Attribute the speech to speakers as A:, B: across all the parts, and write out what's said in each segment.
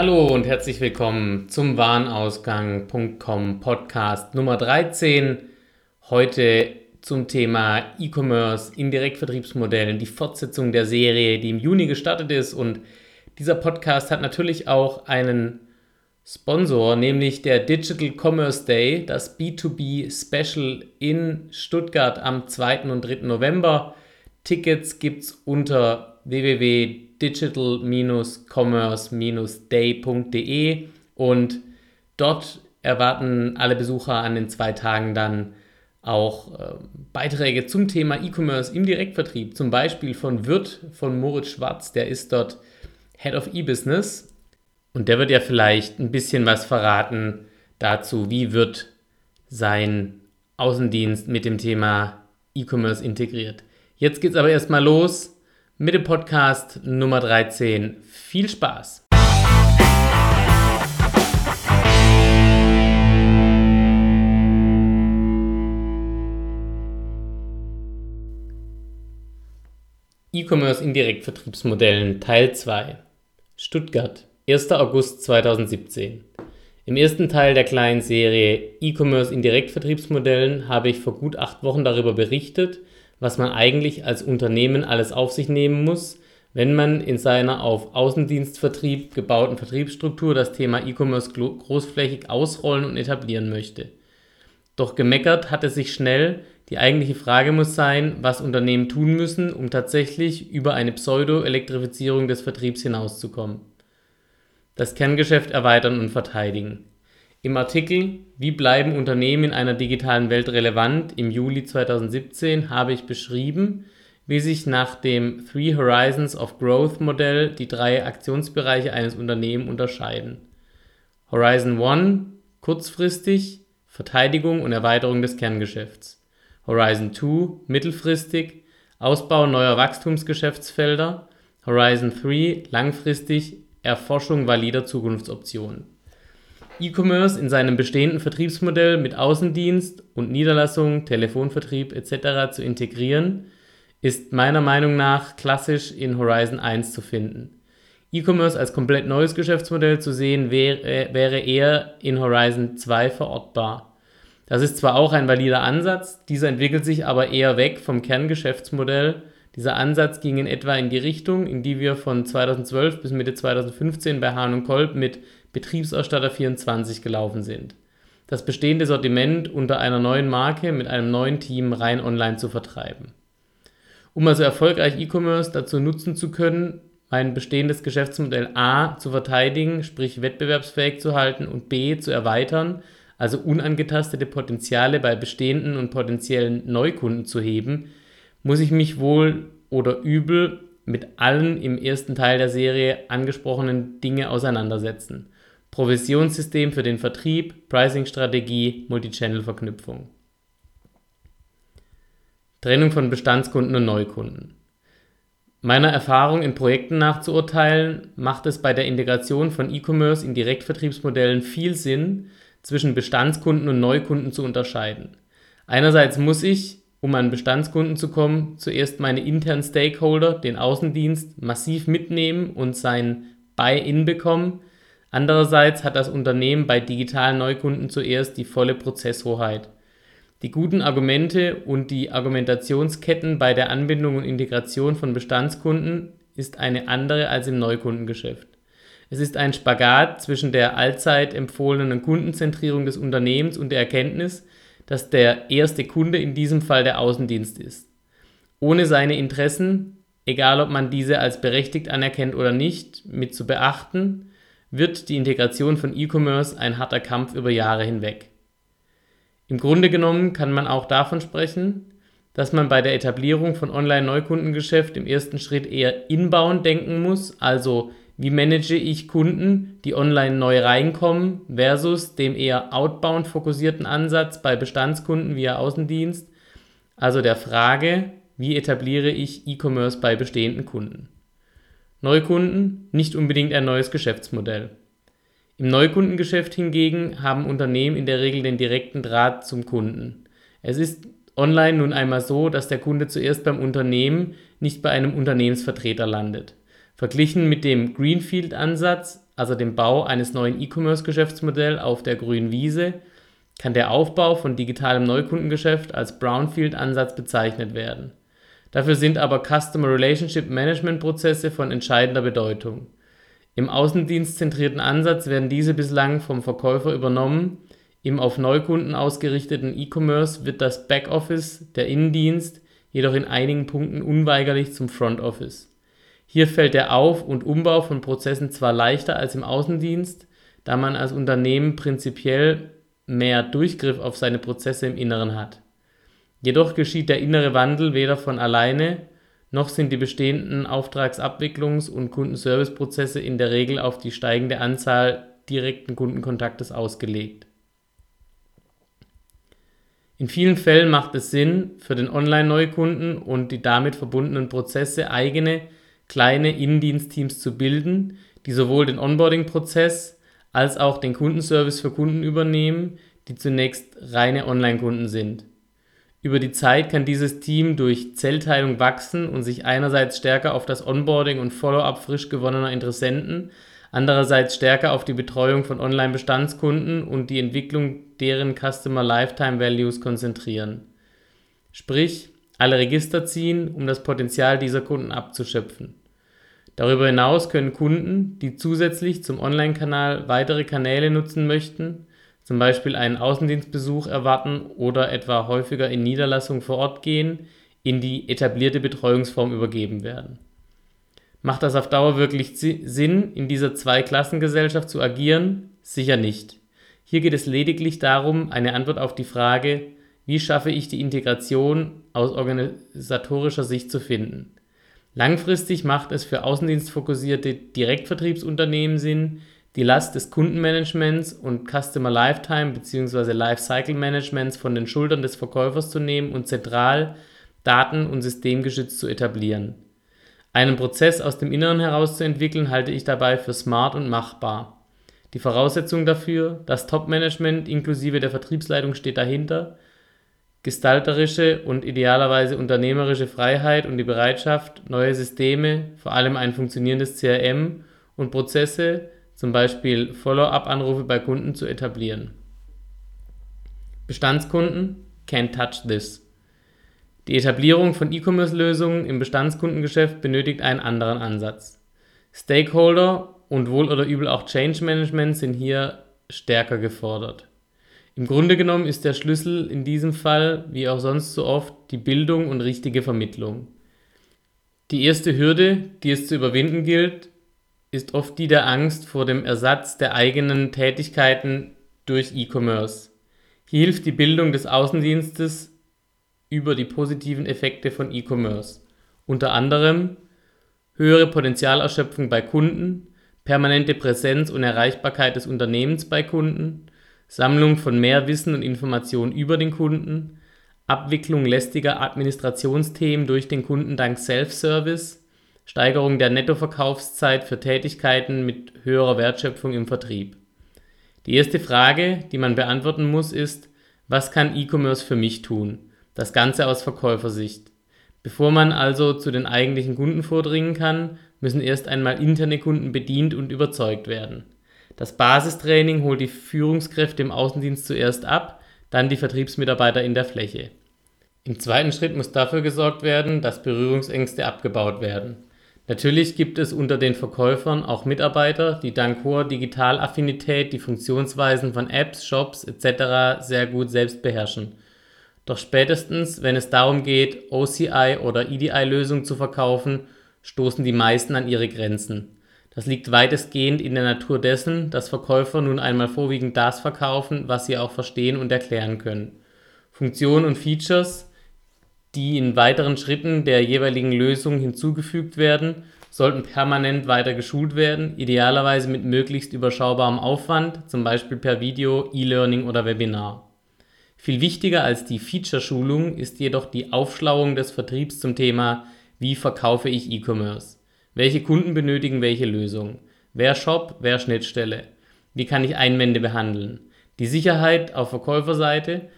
A: Hallo und herzlich willkommen zum Warenausgang.com Podcast Nummer 13. Heute zum Thema E-Commerce, Indirektvertriebsmodellen, die Fortsetzung der Serie, die im Juni gestartet ist. Und dieser Podcast hat natürlich auch einen Sponsor, nämlich der Digital Commerce Day, das B2B Special in Stuttgart am 2. und 3. November. Tickets gibt es unter www.digital-commerce-day.de und dort erwarten alle Besucher an den zwei Tagen dann auch äh, Beiträge zum Thema E-Commerce im Direktvertrieb, zum Beispiel von Wirt von Moritz Schwarz, der ist dort Head of E-Business. Und der wird ja vielleicht ein bisschen was verraten dazu, wie wird sein Außendienst mit dem Thema E-Commerce integriert. Jetzt geht's aber erstmal los mit dem Podcast Nummer 13. Viel Spaß! E-Commerce in Direktvertriebsmodellen Teil 2 Stuttgart 1. August 2017 Im ersten Teil der kleinen Serie E-Commerce in Direktvertriebsmodellen habe ich vor gut acht Wochen darüber berichtet, was man eigentlich als Unternehmen alles auf sich nehmen muss, wenn man in seiner auf Außendienstvertrieb gebauten Vertriebsstruktur das Thema E-Commerce großflächig ausrollen und etablieren möchte. Doch gemeckert hat es sich schnell, die eigentliche Frage muss sein, was Unternehmen tun müssen, um tatsächlich über eine Pseudo-Elektrifizierung des Vertriebs hinauszukommen. Das Kerngeschäft erweitern und verteidigen. Im Artikel Wie bleiben Unternehmen in einer digitalen Welt relevant im Juli 2017 habe ich beschrieben, wie sich nach dem Three Horizons of Growth Modell die drei Aktionsbereiche eines Unternehmens unterscheiden. Horizon 1 kurzfristig Verteidigung und Erweiterung des Kerngeschäfts. Horizon 2 mittelfristig Ausbau neuer Wachstumsgeschäftsfelder. Horizon 3 langfristig Erforschung valider Zukunftsoptionen. E-Commerce in seinem bestehenden Vertriebsmodell mit Außendienst und Niederlassung, Telefonvertrieb etc. zu integrieren, ist meiner Meinung nach klassisch in Horizon 1 zu finden. E-Commerce als komplett neues Geschäftsmodell zu sehen, wäre, wäre eher in Horizon 2 verortbar. Das ist zwar auch ein valider Ansatz, dieser entwickelt sich aber eher weg vom Kerngeschäftsmodell. Dieser Ansatz ging in etwa in die Richtung, in die wir von 2012 bis Mitte 2015 bei Hahn Kolb mit Betriebsausstatter 24 gelaufen sind. Das bestehende Sortiment unter einer neuen Marke mit einem neuen Team rein online zu vertreiben. Um also erfolgreich E-Commerce dazu nutzen zu können, mein bestehendes Geschäftsmodell A zu verteidigen, sprich wettbewerbsfähig zu halten und B zu erweitern, also unangetastete Potenziale bei bestehenden und potenziellen Neukunden zu heben, muss ich mich wohl oder übel mit allen im ersten Teil der Serie angesprochenen Dinge auseinandersetzen. Provisionssystem für den Vertrieb, Pricing-Strategie, Multichannel-Verknüpfung. Trennung von Bestandskunden und Neukunden. Meiner Erfahrung in Projekten nachzuurteilen, macht es bei der Integration von E-Commerce in Direktvertriebsmodellen viel Sinn, zwischen Bestandskunden und Neukunden zu unterscheiden. Einerseits muss ich, um an Bestandskunden zu kommen, zuerst meine internen Stakeholder, den Außendienst, massiv mitnehmen und sein Buy-in bekommen, Andererseits hat das Unternehmen bei digitalen Neukunden zuerst die volle Prozesshoheit. Die guten Argumente und die Argumentationsketten bei der Anbindung und Integration von Bestandskunden ist eine andere als im Neukundengeschäft. Es ist ein Spagat zwischen der allzeit empfohlenen Kundenzentrierung des Unternehmens und der Erkenntnis, dass der erste Kunde in diesem Fall der Außendienst ist. Ohne seine Interessen, egal ob man diese als berechtigt anerkennt oder nicht, mit zu beachten, wird die Integration von E-Commerce ein harter Kampf über Jahre hinweg. Im Grunde genommen kann man auch davon sprechen, dass man bei der Etablierung von Online-Neukundengeschäft im ersten Schritt eher inbound denken muss, also wie manage ich Kunden, die online neu reinkommen, versus dem eher outbound fokussierten Ansatz bei Bestandskunden via Außendienst, also der Frage, wie etabliere ich E-Commerce bei bestehenden Kunden. Neukunden nicht unbedingt ein neues Geschäftsmodell. Im Neukundengeschäft hingegen haben Unternehmen in der Regel den direkten Draht zum Kunden. Es ist online nun einmal so, dass der Kunde zuerst beim Unternehmen, nicht bei einem Unternehmensvertreter landet. Verglichen mit dem Greenfield-Ansatz, also dem Bau eines neuen E-Commerce-Geschäftsmodells auf der grünen Wiese, kann der Aufbau von digitalem Neukundengeschäft als Brownfield-Ansatz bezeichnet werden. Dafür sind aber Customer Relationship Management Prozesse von entscheidender Bedeutung. Im außendienstzentrierten Ansatz werden diese bislang vom Verkäufer übernommen, im auf Neukunden ausgerichteten E-Commerce wird das Backoffice, der Innendienst, jedoch in einigen Punkten unweigerlich zum Front Office. Hier fällt der Auf und Umbau von Prozessen zwar leichter als im Außendienst, da man als Unternehmen prinzipiell mehr Durchgriff auf seine Prozesse im Inneren hat. Jedoch geschieht der innere Wandel weder von alleine, noch sind die bestehenden Auftragsabwicklungs- und Kundenserviceprozesse in der Regel auf die steigende Anzahl direkten Kundenkontaktes ausgelegt. In vielen Fällen macht es Sinn, für den Online-Neukunden und die damit verbundenen Prozesse eigene kleine Innendienstteams zu bilden, die sowohl den Onboarding-Prozess als auch den Kundenservice für Kunden übernehmen, die zunächst reine Online-Kunden sind. Über die Zeit kann dieses Team durch Zellteilung wachsen und sich einerseits stärker auf das Onboarding und Follow-up frisch gewonnener Interessenten, andererseits stärker auf die Betreuung von Online-Bestandskunden und die Entwicklung deren Customer Lifetime Values konzentrieren. Sprich, alle Register ziehen, um das Potenzial dieser Kunden abzuschöpfen. Darüber hinaus können Kunden, die zusätzlich zum Online-Kanal weitere Kanäle nutzen möchten, zum Beispiel einen Außendienstbesuch erwarten oder etwa häufiger in Niederlassungen vor Ort gehen, in die etablierte Betreuungsform übergeben werden. Macht das auf Dauer wirklich Sinn, in dieser Zweiklassengesellschaft zu agieren? Sicher nicht. Hier geht es lediglich darum, eine Antwort auf die Frage, wie schaffe ich die Integration aus organisatorischer Sicht zu finden. Langfristig macht es für außendienstfokussierte Direktvertriebsunternehmen Sinn, die Last des Kundenmanagements und Customer Lifetime bzw. Lifecycle Managements von den Schultern des Verkäufers zu nehmen und zentral daten- und systemgeschützt zu etablieren. Einen Prozess aus dem Inneren heraus zu entwickeln, halte ich dabei für smart und machbar. Die Voraussetzung dafür, das Top-Management inklusive der Vertriebsleitung steht dahinter, gestalterische und idealerweise unternehmerische Freiheit und die Bereitschaft, neue Systeme, vor allem ein funktionierendes CRM und Prozesse, zum Beispiel Follow-up-Anrufe bei Kunden zu etablieren. Bestandskunden can't touch this. Die Etablierung von E-Commerce-Lösungen im Bestandskundengeschäft benötigt einen anderen Ansatz. Stakeholder und wohl oder übel auch Change Management sind hier stärker gefordert. Im Grunde genommen ist der Schlüssel in diesem Fall, wie auch sonst so oft, die Bildung und richtige Vermittlung. Die erste Hürde, die es zu überwinden gilt, ist oft die der Angst vor dem Ersatz der eigenen Tätigkeiten durch E-Commerce. Hier hilft die Bildung des Außendienstes über die positiven Effekte von E-Commerce. Unter anderem höhere Potenzialerschöpfung bei Kunden, permanente Präsenz und Erreichbarkeit des Unternehmens bei Kunden, Sammlung von mehr Wissen und Informationen über den Kunden, Abwicklung lästiger Administrationsthemen durch den Kunden dank Self-Service, Steigerung der Nettoverkaufszeit für Tätigkeiten mit höherer Wertschöpfung im Vertrieb. Die erste Frage, die man beantworten muss, ist, was kann E-Commerce für mich tun? Das Ganze aus Verkäufersicht. Bevor man also zu den eigentlichen Kunden vordringen kann, müssen erst einmal interne Kunden bedient und überzeugt werden. Das Basistraining holt die Führungskräfte im Außendienst zuerst ab, dann die Vertriebsmitarbeiter in der Fläche. Im zweiten Schritt muss dafür gesorgt werden, dass Berührungsängste abgebaut werden. Natürlich gibt es unter den Verkäufern auch Mitarbeiter, die dank hoher Digitalaffinität die Funktionsweisen von Apps, Shops etc. sehr gut selbst beherrschen. Doch spätestens, wenn es darum geht, OCI oder EDI-Lösungen zu verkaufen, stoßen die meisten an ihre Grenzen. Das liegt weitestgehend in der Natur dessen, dass Verkäufer nun einmal vorwiegend das verkaufen, was sie auch verstehen und erklären können. Funktionen und Features, die in weiteren Schritten der jeweiligen Lösung hinzugefügt werden, sollten permanent weiter geschult werden, idealerweise mit möglichst überschaubarem Aufwand, zum Beispiel per Video, E-Learning oder Webinar. Viel wichtiger als die Feature-Schulung ist jedoch die Aufschlauung des Vertriebs zum Thema, wie verkaufe ich E-Commerce. Welche Kunden benötigen welche Lösung? Wer Shop, wer Schnittstelle? Wie kann ich Einwände behandeln? Die Sicherheit auf Verkäuferseite,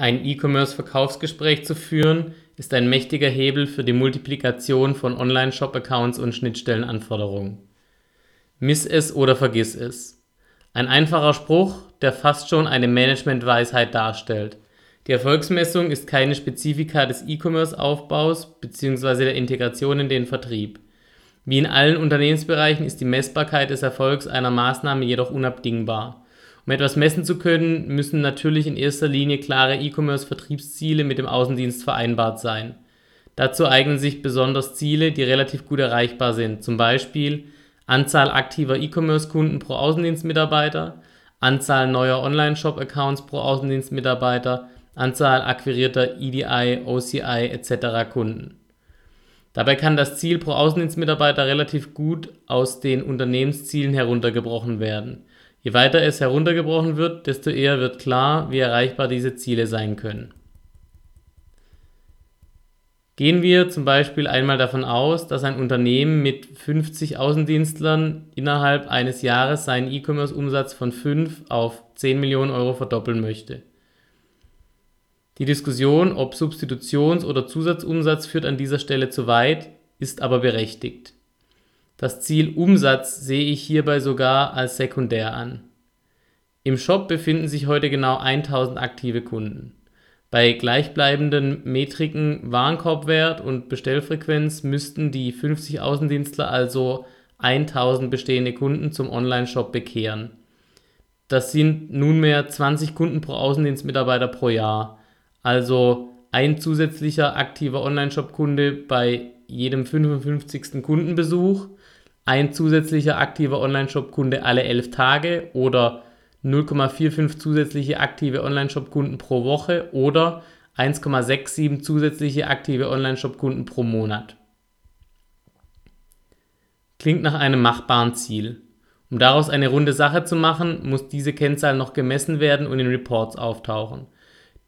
A: ein E-Commerce-Verkaufsgespräch zu führen, ist ein mächtiger Hebel für die Multiplikation von Online-Shop-Accounts und Schnittstellenanforderungen. Miss es oder vergiss es. Ein einfacher Spruch, der fast schon eine Managementweisheit darstellt. Die Erfolgsmessung ist keine Spezifika des E-Commerce-Aufbaus bzw. der Integration in den Vertrieb. Wie in allen Unternehmensbereichen ist die Messbarkeit des Erfolgs einer Maßnahme jedoch unabdingbar. Um etwas messen zu können, müssen natürlich in erster Linie klare E-Commerce-Vertriebsziele mit dem Außendienst vereinbart sein. Dazu eignen sich besonders Ziele, die relativ gut erreichbar sind, zum Beispiel Anzahl aktiver E-Commerce-Kunden pro Außendienstmitarbeiter, Anzahl neuer Online-Shop-Accounts pro Außendienstmitarbeiter, Anzahl akquirierter EDI, OCI etc. Kunden. Dabei kann das Ziel pro Außendienstmitarbeiter relativ gut aus den Unternehmenszielen heruntergebrochen werden. Je weiter es heruntergebrochen wird, desto eher wird klar, wie erreichbar diese Ziele sein können. Gehen wir zum Beispiel einmal davon aus, dass ein Unternehmen mit 50 Außendienstlern innerhalb eines Jahres seinen E-Commerce-Umsatz von 5 auf 10 Millionen Euro verdoppeln möchte. Die Diskussion, ob Substitutions- oder Zusatzumsatz führt an dieser Stelle zu weit, ist aber berechtigt. Das Ziel Umsatz sehe ich hierbei sogar als sekundär an. Im Shop befinden sich heute genau 1000 aktive Kunden. Bei gleichbleibenden Metriken Warenkorbwert und Bestellfrequenz müssten die 50 Außendienstler also 1000 bestehende Kunden zum Online-Shop bekehren. Das sind nunmehr 20 Kunden pro Außendienstmitarbeiter pro Jahr, also ein zusätzlicher aktiver Online-Shop-Kunde bei jedem 55. Kundenbesuch, ein zusätzlicher aktiver Online-Shop-Kunde alle 11 Tage oder 0,45 zusätzliche aktive Online-Shop-Kunden pro Woche oder 1,67 zusätzliche aktive Online-Shop-Kunden pro Monat. Klingt nach einem machbaren Ziel. Um daraus eine runde Sache zu machen, muss diese Kennzahl noch gemessen werden und in Reports auftauchen.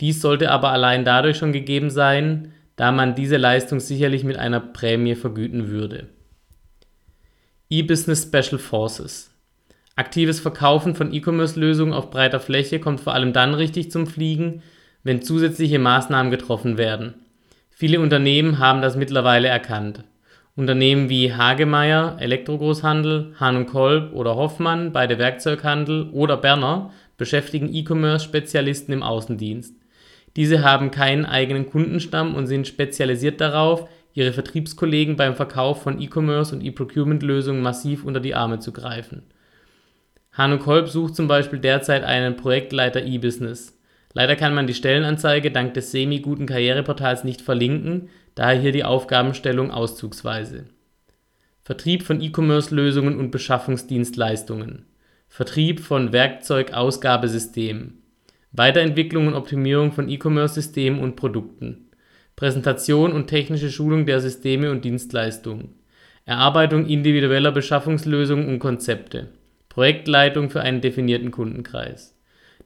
A: Dies sollte aber allein dadurch schon gegeben sein, da man diese Leistung sicherlich mit einer Prämie vergüten würde. E-Business Special Forces Aktives Verkaufen von E-Commerce-Lösungen auf breiter Fläche kommt vor allem dann richtig zum Fliegen, wenn zusätzliche Maßnahmen getroffen werden. Viele Unternehmen haben das mittlerweile erkannt. Unternehmen wie Hagemeyer, Elektrogroßhandel, Hahn Kolb oder Hoffmann, beide Werkzeughandel oder Berner beschäftigen E-Commerce-Spezialisten im Außendienst. Diese haben keinen eigenen Kundenstamm und sind spezialisiert darauf, ihre Vertriebskollegen beim Verkauf von E-Commerce und E-Procurement-Lösungen massiv unter die Arme zu greifen. Hanno Kolb sucht zum Beispiel derzeit einen Projektleiter E-Business. Leider kann man die Stellenanzeige dank des semi-guten Karriereportals nicht verlinken, daher hier die Aufgabenstellung auszugsweise. Vertrieb von E-Commerce-Lösungen und Beschaffungsdienstleistungen. Vertrieb von Werkzeugausgabesystemen. Weiterentwicklung und Optimierung von E-Commerce-Systemen und Produkten. Präsentation und technische Schulung der Systeme und Dienstleistungen. Erarbeitung individueller Beschaffungslösungen und Konzepte Projektleitung für einen definierten Kundenkreis.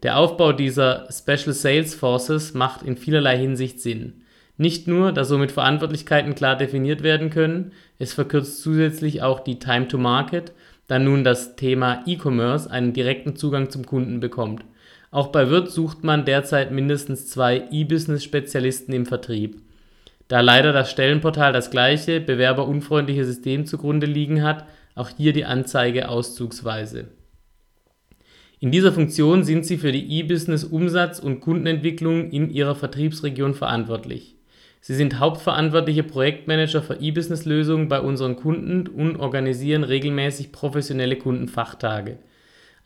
A: Der Aufbau dieser Special Sales Forces macht in vielerlei Hinsicht Sinn. Nicht nur, da somit Verantwortlichkeiten klar definiert werden können, es verkürzt zusätzlich auch die Time to Market, da nun das Thema E-Commerce einen direkten Zugang zum Kunden bekommt. Auch bei Wirt sucht man derzeit mindestens zwei E-Business-Spezialisten im Vertrieb. Da leider das Stellenportal das gleiche, bewerberunfreundliche System zugrunde liegen hat, auch hier die Anzeige auszugsweise. In dieser Funktion sind Sie für die E-Business Umsatz und Kundenentwicklung in Ihrer Vertriebsregion verantwortlich. Sie sind hauptverantwortliche Projektmanager für E-Business Lösungen bei unseren Kunden und organisieren regelmäßig professionelle Kundenfachtage.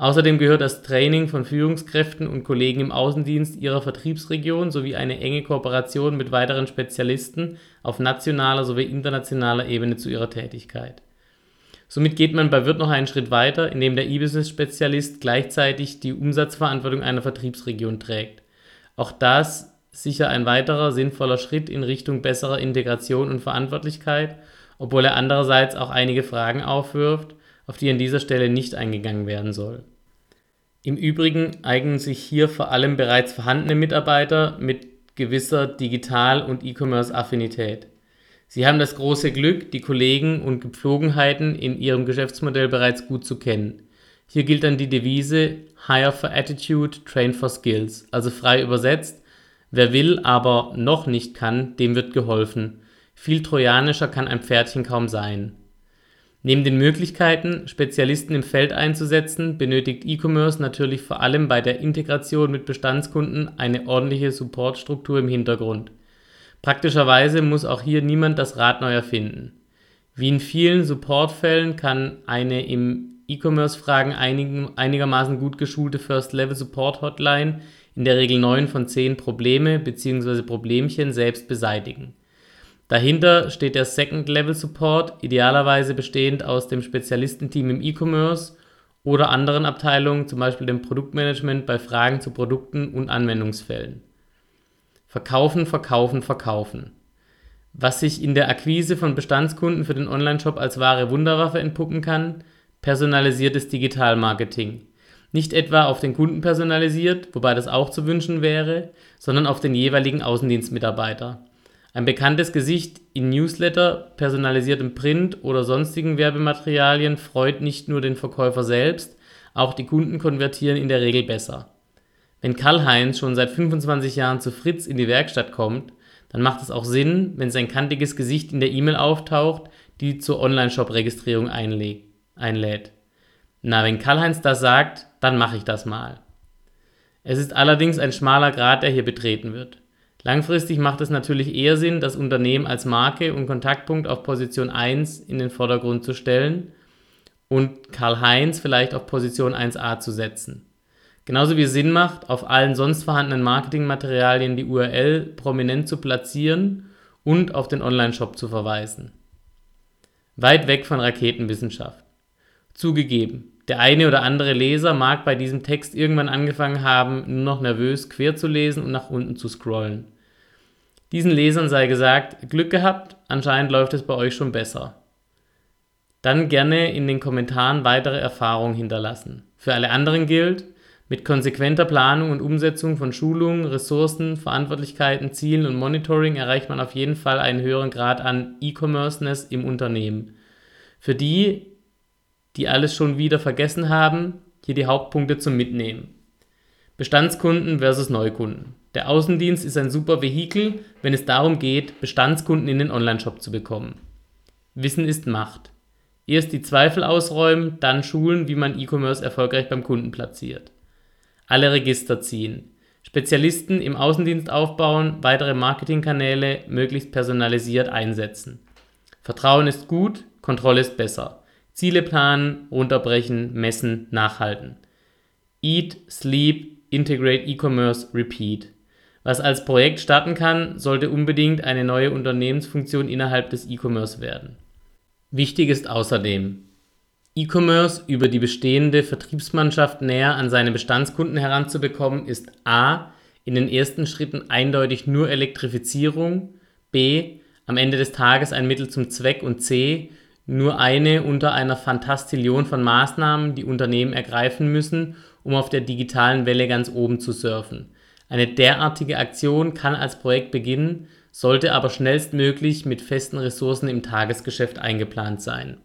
A: Außerdem gehört das Training von Führungskräften und Kollegen im Außendienst Ihrer Vertriebsregion sowie eine enge Kooperation mit weiteren Spezialisten auf nationaler sowie internationaler Ebene zu Ihrer Tätigkeit. Somit geht man bei Wirt noch einen Schritt weiter, indem der E-Business-Spezialist gleichzeitig die Umsatzverantwortung einer Vertriebsregion trägt. Auch das sicher ein weiterer sinnvoller Schritt in Richtung besserer Integration und Verantwortlichkeit, obwohl er andererseits auch einige Fragen aufwirft, auf die an dieser Stelle nicht eingegangen werden soll. Im Übrigen eignen sich hier vor allem bereits vorhandene Mitarbeiter mit gewisser Digital- und E-Commerce-Affinität. Sie haben das große Glück, die Kollegen und Gepflogenheiten in Ihrem Geschäftsmodell bereits gut zu kennen. Hier gilt dann die Devise Hire for Attitude, Train for Skills, also frei übersetzt, wer will, aber noch nicht kann, dem wird geholfen. Viel trojanischer kann ein Pferdchen kaum sein. Neben den Möglichkeiten, Spezialisten im Feld einzusetzen, benötigt E-Commerce natürlich vor allem bei der Integration mit Bestandskunden eine ordentliche Supportstruktur im Hintergrund. Praktischerweise muss auch hier niemand das Rad neu erfinden. Wie in vielen Supportfällen kann eine im E-Commerce-Fragen einigermaßen gut geschulte First-Level-Support-Hotline in der Regel 9 von 10 Probleme bzw. Problemchen selbst beseitigen. Dahinter steht der Second-Level-Support, idealerweise bestehend aus dem Spezialistenteam im E-Commerce oder anderen Abteilungen, zum Beispiel dem Produktmanagement bei Fragen zu Produkten und Anwendungsfällen. Verkaufen, verkaufen, verkaufen. Was sich in der Akquise von Bestandskunden für den Onlineshop als wahre Wunderwaffe entpuppen kann, personalisiertes Digitalmarketing. Nicht etwa auf den Kunden personalisiert, wobei das auch zu wünschen wäre, sondern auf den jeweiligen Außendienstmitarbeiter. Ein bekanntes Gesicht in Newsletter, personalisiertem Print oder sonstigen Werbematerialien freut nicht nur den Verkäufer selbst, auch die Kunden konvertieren in der Regel besser. Wenn Karl-Heinz schon seit 25 Jahren zu Fritz in die Werkstatt kommt, dann macht es auch Sinn, wenn sein kantiges Gesicht in der E-Mail auftaucht, die zur Online-Shop-Registrierung einlädt. Na, wenn Karl-Heinz das sagt, dann mache ich das mal. Es ist allerdings ein schmaler Grat, der hier betreten wird. Langfristig macht es natürlich eher Sinn, das Unternehmen als Marke und Kontaktpunkt auf Position 1 in den Vordergrund zu stellen und Karl-Heinz vielleicht auf Position 1a zu setzen. Genauso wie es Sinn macht, auf allen sonst vorhandenen Marketingmaterialien die URL prominent zu platzieren und auf den Online-Shop zu verweisen. Weit weg von Raketenwissenschaft. Zugegeben, der eine oder andere Leser mag bei diesem Text irgendwann angefangen haben, nur noch nervös quer zu lesen und nach unten zu scrollen. Diesen Lesern sei gesagt, Glück gehabt, anscheinend läuft es bei euch schon besser. Dann gerne in den Kommentaren weitere Erfahrungen hinterlassen. Für alle anderen gilt, mit konsequenter Planung und Umsetzung von Schulungen, Ressourcen, Verantwortlichkeiten, Zielen und Monitoring erreicht man auf jeden Fall einen höheren Grad an E-Commerceness im Unternehmen. Für die, die alles schon wieder vergessen haben, hier die Hauptpunkte zum Mitnehmen. Bestandskunden versus Neukunden. Der Außendienst ist ein super Vehikel, wenn es darum geht, Bestandskunden in den Onlineshop zu bekommen. Wissen ist Macht. Erst die Zweifel ausräumen, dann schulen, wie man E-Commerce erfolgreich beim Kunden platziert. Alle Register ziehen. Spezialisten im Außendienst aufbauen, weitere Marketingkanäle möglichst personalisiert einsetzen. Vertrauen ist gut, Kontrolle ist besser. Ziele planen, runterbrechen, messen, nachhalten. Eat, Sleep, Integrate E-Commerce, Repeat. Was als Projekt starten kann, sollte unbedingt eine neue Unternehmensfunktion innerhalb des E-Commerce werden. Wichtig ist außerdem, E-Commerce über die bestehende Vertriebsmannschaft näher an seine Bestandskunden heranzubekommen, ist a. in den ersten Schritten eindeutig nur Elektrifizierung, b. am Ende des Tages ein Mittel zum Zweck und c nur eine unter einer Fantastillion von Maßnahmen, die Unternehmen ergreifen müssen, um auf der digitalen Welle ganz oben zu surfen. Eine derartige Aktion kann als Projekt beginnen, sollte aber schnellstmöglich mit festen Ressourcen im Tagesgeschäft eingeplant sein